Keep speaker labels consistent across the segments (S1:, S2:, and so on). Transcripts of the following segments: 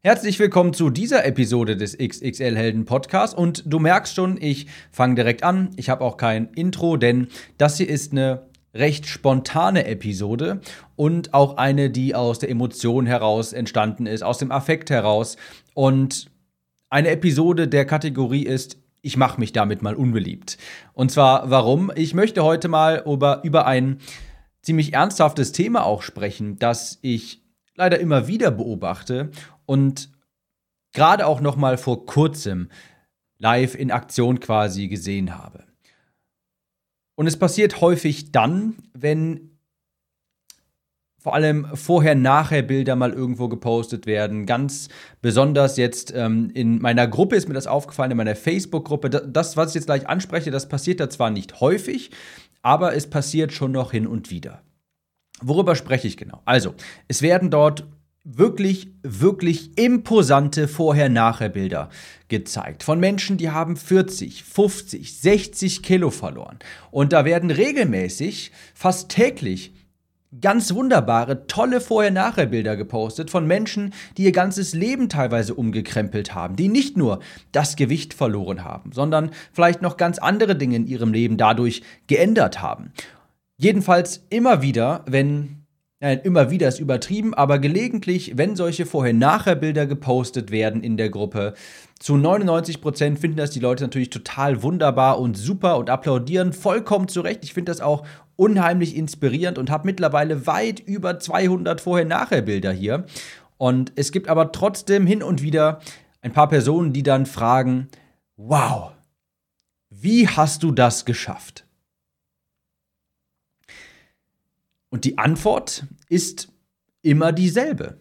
S1: Herzlich willkommen zu dieser Episode des XXL Helden Podcasts und du merkst schon, ich fange direkt an. Ich habe auch kein Intro, denn das hier ist eine recht spontane Episode und auch eine, die aus der Emotion heraus entstanden ist, aus dem Affekt heraus und eine Episode der Kategorie ist ich mache mich damit mal unbeliebt. Und zwar warum? Ich möchte heute mal über, über ein ziemlich ernsthaftes Thema auch sprechen, das ich leider immer wieder beobachte und gerade auch noch mal vor kurzem live in Aktion quasi gesehen habe. Und es passiert häufig dann, wenn vor allem vorher-nachher-Bilder mal irgendwo gepostet werden. Ganz besonders jetzt ähm, in meiner Gruppe ist mir das aufgefallen, in meiner Facebook-Gruppe. Das, was ich jetzt gleich anspreche, das passiert da zwar nicht häufig, aber es passiert schon noch hin und wieder. Worüber spreche ich genau? Also, es werden dort wirklich, wirklich imposante Vorher-Nachher-Bilder gezeigt. Von Menschen, die haben 40, 50, 60 Kilo verloren. Und da werden regelmäßig, fast täglich, ganz wunderbare, tolle Vorher-Nachher-Bilder gepostet von Menschen, die ihr ganzes Leben teilweise umgekrempelt haben, die nicht nur das Gewicht verloren haben, sondern vielleicht noch ganz andere Dinge in ihrem Leben dadurch geändert haben. Jedenfalls immer wieder, wenn Nein, immer wieder ist übertrieben, aber gelegentlich, wenn solche Vorher-Nachher-Bilder gepostet werden in der Gruppe, zu 99 Prozent finden das die Leute natürlich total wunderbar und super und applaudieren vollkommen zurecht. Ich finde das auch unheimlich inspirierend und habe mittlerweile weit über 200 Vorher-Nachher-Bilder hier. Und es gibt aber trotzdem hin und wieder ein paar Personen, die dann fragen, wow, wie hast du das geschafft? Und die Antwort ist immer dieselbe.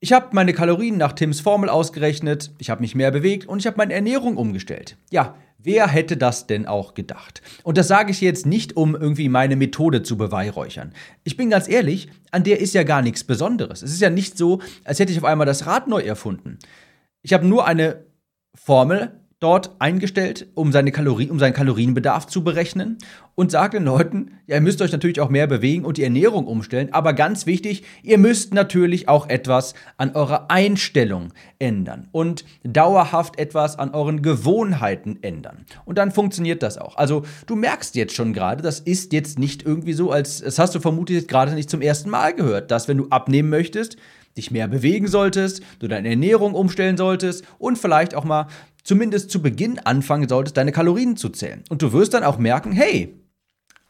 S1: Ich habe meine Kalorien nach Tims Formel ausgerechnet, ich habe mich mehr bewegt und ich habe meine Ernährung umgestellt. Ja, wer hätte das denn auch gedacht? Und das sage ich jetzt nicht, um irgendwie meine Methode zu beweihräuchern. Ich bin ganz ehrlich, an der ist ja gar nichts Besonderes. Es ist ja nicht so, als hätte ich auf einmal das Rad neu erfunden. Ich habe nur eine Formel dort eingestellt, um, seine Kalorien, um seinen Kalorienbedarf zu berechnen und sagt den Leuten, ja, ihr müsst euch natürlich auch mehr bewegen und die Ernährung umstellen, aber ganz wichtig, ihr müsst natürlich auch etwas an eurer Einstellung ändern und dauerhaft etwas an euren Gewohnheiten ändern. Und dann funktioniert das auch. Also du merkst jetzt schon gerade, das ist jetzt nicht irgendwie so, als das hast du vermutlich gerade nicht zum ersten Mal gehört, dass wenn du abnehmen möchtest, dich mehr bewegen solltest, du deine Ernährung umstellen solltest und vielleicht auch mal zumindest zu Beginn anfangen solltest, deine Kalorien zu zählen. Und du wirst dann auch merken, hey,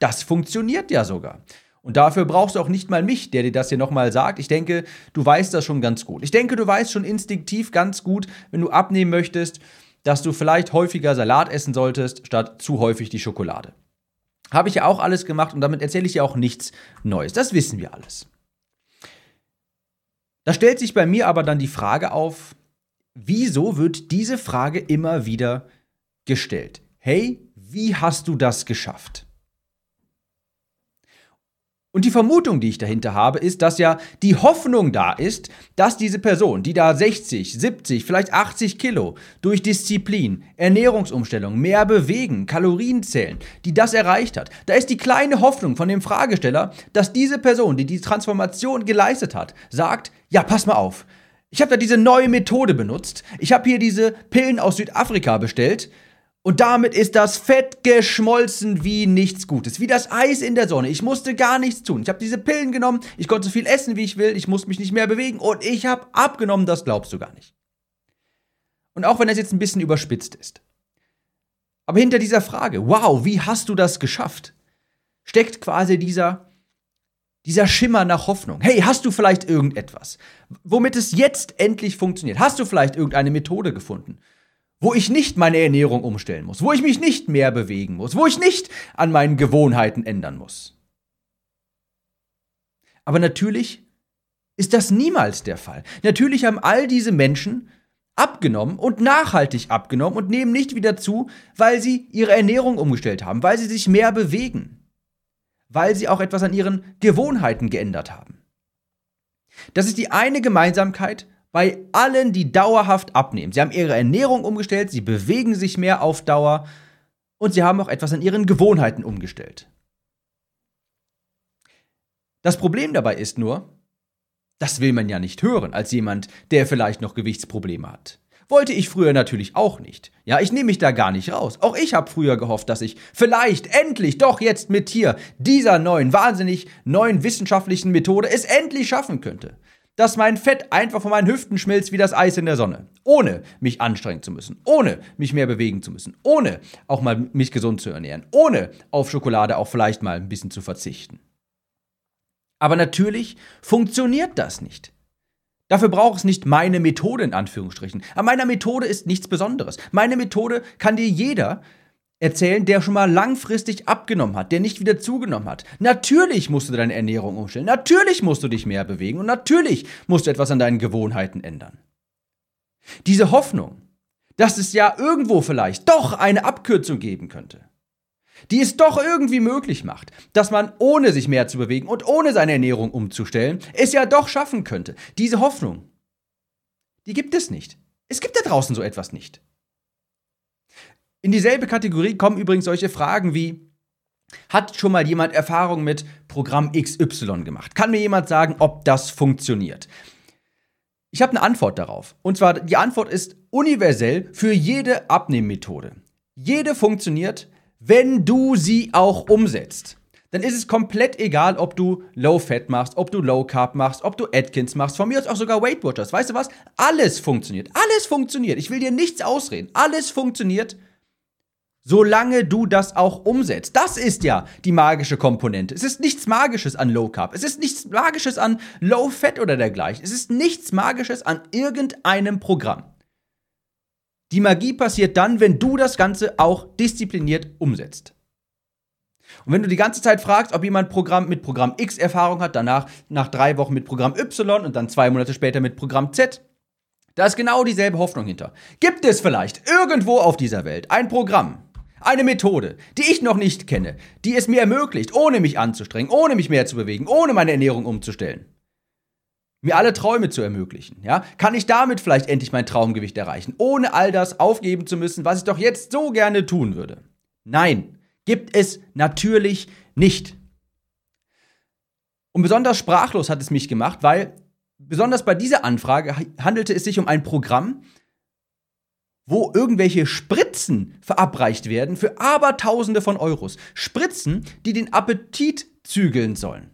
S1: das funktioniert ja sogar. Und dafür brauchst du auch nicht mal mich, der dir das hier nochmal sagt. Ich denke, du weißt das schon ganz gut. Ich denke, du weißt schon instinktiv ganz gut, wenn du abnehmen möchtest, dass du vielleicht häufiger Salat essen solltest, statt zu häufig die Schokolade. Habe ich ja auch alles gemacht und damit erzähle ich ja auch nichts Neues. Das wissen wir alles. Da stellt sich bei mir aber dann die Frage auf, wieso wird diese Frage immer wieder gestellt? Hey, wie hast du das geschafft? Und die Vermutung, die ich dahinter habe, ist, dass ja die Hoffnung da ist, dass diese Person, die da 60, 70, vielleicht 80 Kilo durch Disziplin, Ernährungsumstellung, mehr bewegen, Kalorien zählen, die das erreicht hat, da ist die kleine Hoffnung von dem Fragesteller, dass diese Person, die die Transformation geleistet hat, sagt, ja, pass mal auf, ich habe da diese neue Methode benutzt. Ich habe hier diese Pillen aus Südafrika bestellt. Und damit ist das Fett geschmolzen wie nichts Gutes. Wie das Eis in der Sonne. Ich musste gar nichts tun. Ich habe diese Pillen genommen. Ich konnte so viel essen, wie ich will. Ich musste mich nicht mehr bewegen. Und ich habe abgenommen. Das glaubst du gar nicht. Und auch wenn das jetzt ein bisschen überspitzt ist. Aber hinter dieser Frage, wow, wie hast du das geschafft? Steckt quasi dieser dieser Schimmer nach Hoffnung. Hey, hast du vielleicht irgendetwas, womit es jetzt endlich funktioniert? Hast du vielleicht irgendeine Methode gefunden, wo ich nicht meine Ernährung umstellen muss, wo ich mich nicht mehr bewegen muss, wo ich nicht an meinen Gewohnheiten ändern muss? Aber natürlich ist das niemals der Fall. Natürlich haben all diese Menschen abgenommen und nachhaltig abgenommen und nehmen nicht wieder zu, weil sie ihre Ernährung umgestellt haben, weil sie sich mehr bewegen weil sie auch etwas an ihren Gewohnheiten geändert haben. Das ist die eine Gemeinsamkeit bei allen, die dauerhaft abnehmen. Sie haben ihre Ernährung umgestellt, sie bewegen sich mehr auf Dauer und sie haben auch etwas an ihren Gewohnheiten umgestellt. Das Problem dabei ist nur, Das will man ja nicht hören, als jemand, der vielleicht noch Gewichtsprobleme hat. Wollte ich früher natürlich auch nicht. Ja, ich nehme mich da gar nicht raus. Auch ich habe früher gehofft, dass ich vielleicht endlich doch jetzt mit hier dieser neuen, wahnsinnig neuen wissenschaftlichen Methode es endlich schaffen könnte. Dass mein Fett einfach von meinen Hüften schmilzt wie das Eis in der Sonne. Ohne mich anstrengen zu müssen. Ohne mich mehr bewegen zu müssen. Ohne auch mal mich gesund zu ernähren. Ohne auf Schokolade auch vielleicht mal ein bisschen zu verzichten. Aber natürlich funktioniert das nicht. Dafür braucht es nicht meine Methode in Anführungsstrichen. An meiner Methode ist nichts Besonderes. Meine Methode kann dir jeder erzählen, der schon mal langfristig abgenommen hat, der nicht wieder zugenommen hat. Natürlich musst du deine Ernährung umstellen. Natürlich musst du dich mehr bewegen und natürlich musst du etwas an deinen Gewohnheiten ändern. Diese Hoffnung, dass es ja irgendwo vielleicht doch eine Abkürzung geben könnte, die es doch irgendwie möglich macht, dass man ohne sich mehr zu bewegen und ohne seine Ernährung umzustellen, es ja doch schaffen könnte. Diese Hoffnung, die gibt es nicht. Es gibt da draußen so etwas nicht. In dieselbe Kategorie kommen übrigens solche Fragen wie, hat schon mal jemand Erfahrung mit Programm XY gemacht? Kann mir jemand sagen, ob das funktioniert? Ich habe eine Antwort darauf. Und zwar, die Antwort ist universell für jede Abnehmmethode. Jede funktioniert, wenn du sie auch umsetzt, dann ist es komplett egal, ob du Low Fat machst, ob du Low Carb machst, ob du Atkins machst, von mir aus auch sogar Weight Watchers. Weißt du was? Alles funktioniert. Alles funktioniert. Ich will dir nichts ausreden. Alles funktioniert, solange du das auch umsetzt. Das ist ja die magische Komponente. Es ist nichts Magisches an Low Carb. Es ist nichts Magisches an Low Fat oder dergleichen. Es ist nichts Magisches an irgendeinem Programm. Die Magie passiert dann, wenn du das Ganze auch diszipliniert umsetzt. Und wenn du die ganze Zeit fragst, ob jemand Programm mit Programm X Erfahrung hat, danach nach drei Wochen mit Programm Y und dann zwei Monate später mit Programm Z, da ist genau dieselbe Hoffnung hinter. Gibt es vielleicht irgendwo auf dieser Welt ein Programm, eine Methode, die ich noch nicht kenne, die es mir ermöglicht, ohne mich anzustrengen, ohne mich mehr zu bewegen, ohne meine Ernährung umzustellen? Mir alle Träume zu ermöglichen, ja? Kann ich damit vielleicht endlich mein Traumgewicht erreichen, ohne all das aufgeben zu müssen, was ich doch jetzt so gerne tun würde? Nein, gibt es natürlich nicht. Und besonders sprachlos hat es mich gemacht, weil besonders bei dieser Anfrage handelte es sich um ein Programm, wo irgendwelche Spritzen verabreicht werden für Abertausende von Euros. Spritzen, die den Appetit zügeln sollen.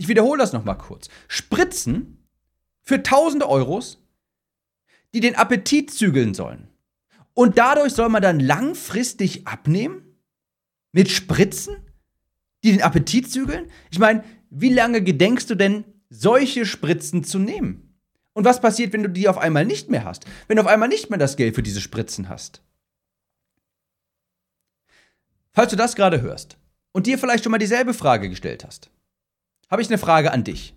S1: Ich wiederhole das nochmal kurz. Spritzen für tausende Euros, die den Appetit zügeln sollen. Und dadurch soll man dann langfristig abnehmen? Mit Spritzen, die den Appetit zügeln? Ich meine, wie lange gedenkst du denn, solche Spritzen zu nehmen? Und was passiert, wenn du die auf einmal nicht mehr hast? Wenn du auf einmal nicht mehr das Geld für diese Spritzen hast? Falls du das gerade hörst und dir vielleicht schon mal dieselbe Frage gestellt hast, habe ich eine Frage an dich.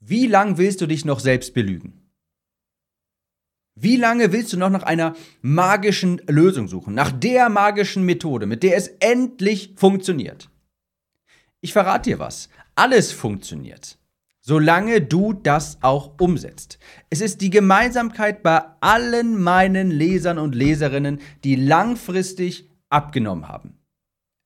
S1: Wie lange willst du dich noch selbst belügen? Wie lange willst du noch nach einer magischen Lösung suchen, nach der magischen Methode, mit der es endlich funktioniert? Ich verrate dir was. Alles funktioniert, solange du das auch umsetzt. Es ist die Gemeinsamkeit bei allen meinen Lesern und Leserinnen, die langfristig abgenommen haben.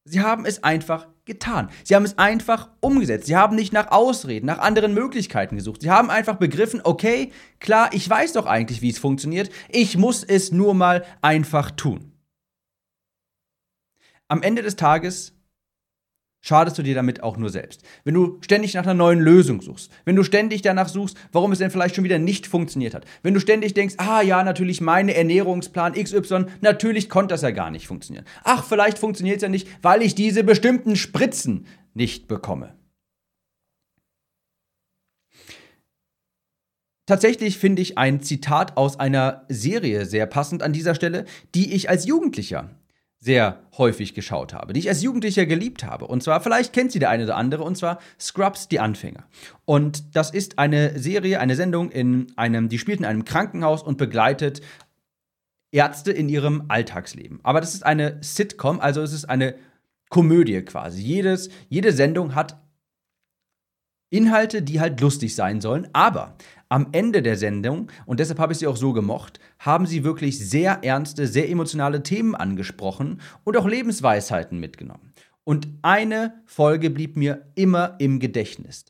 S1: Sie haben es einfach getan. Sie haben es einfach umgesetzt. Sie haben nicht nach Ausreden, nach anderen Möglichkeiten gesucht. Sie haben einfach begriffen, okay, klar, ich weiß doch eigentlich, wie es funktioniert. Ich muss es nur mal einfach tun. Am Ende des Tages schadest du dir damit auch nur selbst. Wenn du ständig nach einer neuen Lösung suchst, wenn du ständig danach suchst, warum es denn vielleicht schon wieder nicht funktioniert hat, wenn du ständig denkst, ah ja, natürlich meine Ernährungsplan XY, natürlich konnte das ja gar nicht funktionieren. Ach, vielleicht funktioniert es ja nicht, weil ich diese bestimmten Spritzen nicht bekomme. Tatsächlich finde ich ein Zitat aus einer Serie sehr passend an dieser Stelle, die ich als Jugendlicher sehr häufig geschaut habe, die ich als Jugendlicher geliebt habe. Und zwar, vielleicht kennt sie der eine oder andere, und zwar Scrubs, die Anfänger. Und das ist eine Serie, eine Sendung in einem, die spielt in einem Krankenhaus und begleitet Ärzte in ihrem Alltagsleben. Aber das ist eine Sitcom, also es ist eine Komödie quasi. Jedes, jede Sendung hat Inhalte, die halt lustig sein sollen, aber am Ende der Sendung, und deshalb habe ich sie auch so gemocht, haben sie wirklich sehr ernste, sehr emotionale Themen angesprochen und auch Lebensweisheiten mitgenommen. Und eine Folge blieb mir immer im Gedächtnis.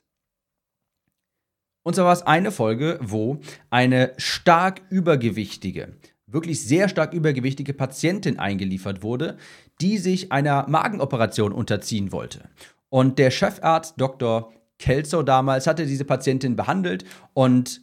S1: Und zwar war es eine Folge, wo eine stark übergewichtige, wirklich sehr stark übergewichtige Patientin eingeliefert wurde, die sich einer Magenoperation unterziehen wollte. Und der Chefarzt Dr. Kelso damals hatte diese Patientin behandelt und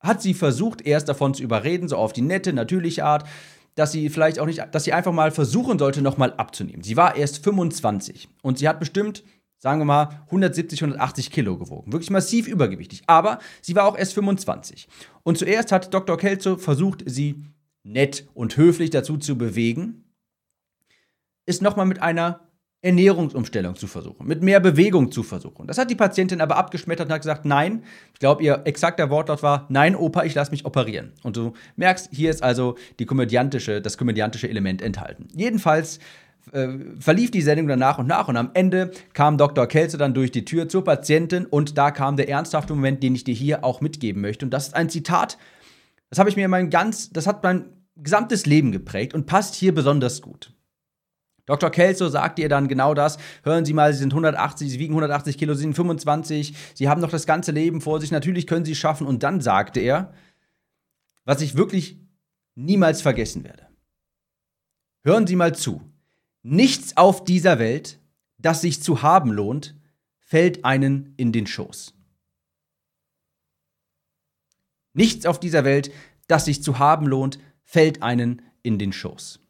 S1: hat sie versucht, erst davon zu überreden, so auf die nette, natürliche Art, dass sie vielleicht auch nicht, dass sie einfach mal versuchen sollte, nochmal abzunehmen. Sie war erst 25 und sie hat bestimmt, sagen wir mal, 170, 180 Kilo gewogen. Wirklich massiv übergewichtig. Aber sie war auch erst 25. Und zuerst hat Dr. Kelso versucht, sie nett und höflich dazu zu bewegen, ist nochmal mit einer Ernährungsumstellung zu versuchen, mit mehr Bewegung zu versuchen. Das hat die Patientin aber abgeschmettert und hat gesagt, nein, ich glaube, ihr exakter Wortlaut war, nein, Opa, ich lasse mich operieren. Und du merkst, hier ist also die komödiantische, das komödiantische Element enthalten. Jedenfalls äh, verlief die Sendung dann nach und nach und am Ende kam Dr. Kelze dann durch die Tür zur Patientin und da kam der ernsthafte Moment, den ich dir hier auch mitgeben möchte. Und das ist ein Zitat, das habe ich mir mein ganz, das hat mein gesamtes Leben geprägt und passt hier besonders gut. Dr. Kelso sagt ihr dann genau das. Hören Sie mal, Sie sind 180, Sie wiegen 180 Kilo, Sie sind 25, Sie haben noch das ganze Leben vor sich, natürlich können Sie es schaffen. Und dann sagte er, was ich wirklich niemals vergessen werde. Hören Sie mal zu. Nichts auf dieser Welt, das sich zu haben lohnt, fällt einen in den Schoß. Nichts auf dieser Welt, das sich zu haben lohnt, fällt einen in den Schoß.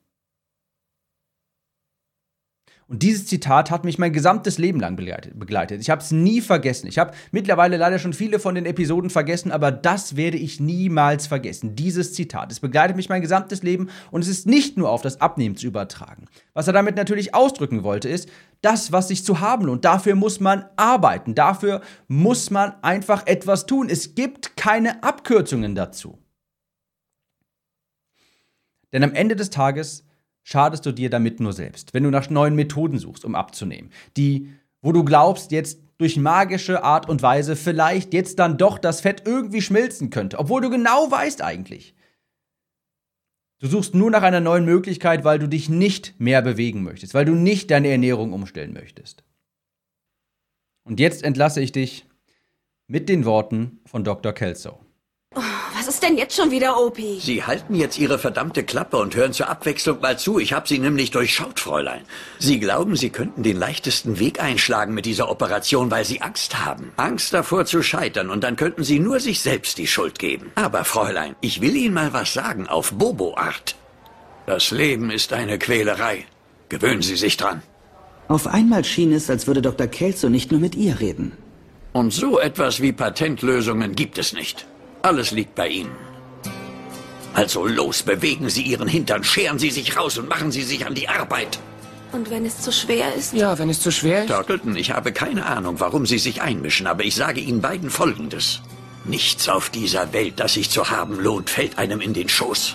S1: Und dieses Zitat hat mich mein gesamtes Leben lang begleitet. Ich habe es nie vergessen. Ich habe mittlerweile leider schon viele von den Episoden vergessen, aber das werde ich niemals vergessen. Dieses Zitat. Es begleitet mich mein gesamtes Leben und es ist nicht nur auf das Abnehmen zu übertragen. Was er damit natürlich ausdrücken wollte, ist, das, was sich zu haben lohnt, dafür muss man arbeiten. Dafür muss man einfach etwas tun. Es gibt keine Abkürzungen dazu. Denn am Ende des Tages schadest du dir damit nur selbst, wenn du nach neuen Methoden suchst, um abzunehmen, die, wo du glaubst, jetzt durch magische Art und Weise vielleicht jetzt dann doch das Fett irgendwie schmilzen könnte, obwohl du genau weißt eigentlich. Du suchst nur nach einer neuen Möglichkeit, weil du dich nicht mehr bewegen möchtest, weil du nicht deine Ernährung umstellen möchtest. Und jetzt entlasse ich dich mit den Worten von Dr. Kelso.
S2: Was ist denn jetzt schon wieder, OP?
S3: Sie halten jetzt Ihre verdammte Klappe und hören zur Abwechslung mal zu. Ich habe Sie nämlich durchschaut, Fräulein. Sie glauben, Sie könnten den leichtesten Weg einschlagen mit dieser Operation, weil Sie Angst haben. Angst davor zu scheitern und dann könnten Sie nur sich selbst die Schuld geben. Aber, Fräulein, ich will Ihnen mal was sagen auf Bobo-Art. Das Leben ist eine Quälerei. Gewöhnen Sie sich dran.
S4: Auf einmal schien es, als würde Dr. Kelso nicht nur mit ihr reden.
S3: Und so etwas wie Patentlösungen gibt es nicht. Alles liegt bei Ihnen. Also los, bewegen Sie Ihren Hintern, scheren Sie sich raus und machen Sie sich an die Arbeit.
S2: Und wenn es zu schwer ist?
S5: Ja, wenn es zu schwer ist.
S3: Turtleton, ich habe keine Ahnung, warum Sie sich einmischen, aber ich sage Ihnen beiden Folgendes. Nichts auf dieser Welt, das sich zu haben lohnt, fällt einem in den Schoß.